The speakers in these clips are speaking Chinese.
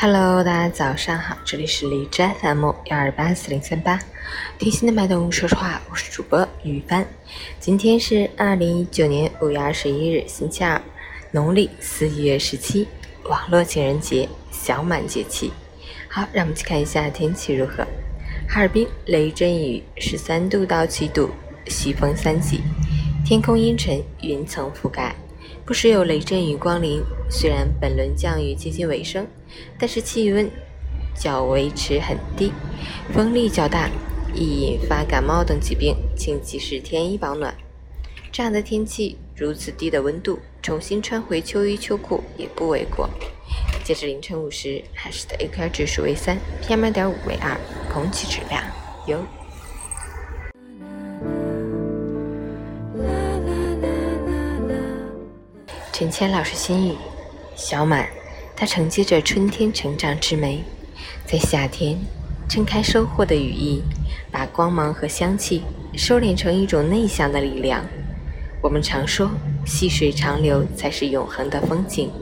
Hello，大家早上好，这里是荔枝 FM 幺二八四零三八，贴心的麦动，说实话，我是主播雨帆。今天是二零一九年五月二十一日，星期二，农历四月十七，网络情人节，小满节气。好，让我们去看一下天气如何。哈尔滨雷阵雨，十三度到七度，西风三级，天空阴沉，云层覆盖。不时有雷阵雨光临，虽然本轮降雨接近尾声，但是气温较维持很低，风力较大，易引发感冒等疾病，请及时添衣保暖。这样的天气，如此低的温度，重新穿回秋衣秋裤也不为过。截至凌晨五时，海市的 AQI 指数为三，PM 二点五为二，空气质量优。陈谦老师心语：小满，它承接着春天成长之美，在夏天撑开收获的羽翼，把光芒和香气收敛成一种内向的力量。我们常说，细水长流才是永恒的风景。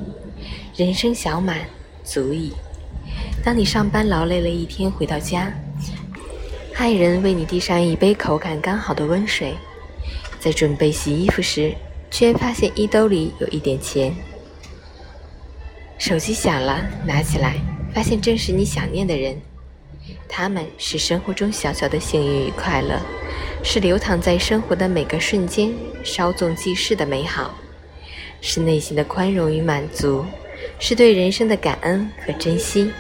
人生小满足矣。当你上班劳累了一天回到家，爱人为你递上一杯口感刚好的温水，在准备洗衣服时。却发现衣兜里有一点钱，手机响了，拿起来，发现正是你想念的人。他们是生活中小小的幸运与快乐，是流淌在生活的每个瞬间稍纵即逝的美好，是内心的宽容与满足，是对人生的感恩和珍惜。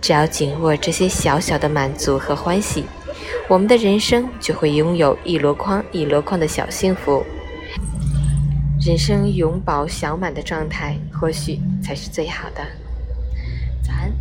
只要紧握这些小小的满足和欢喜，我们的人生就会拥有一箩筐一箩筐的小幸福。人生永葆小满的状态，或许才是最好的。早安。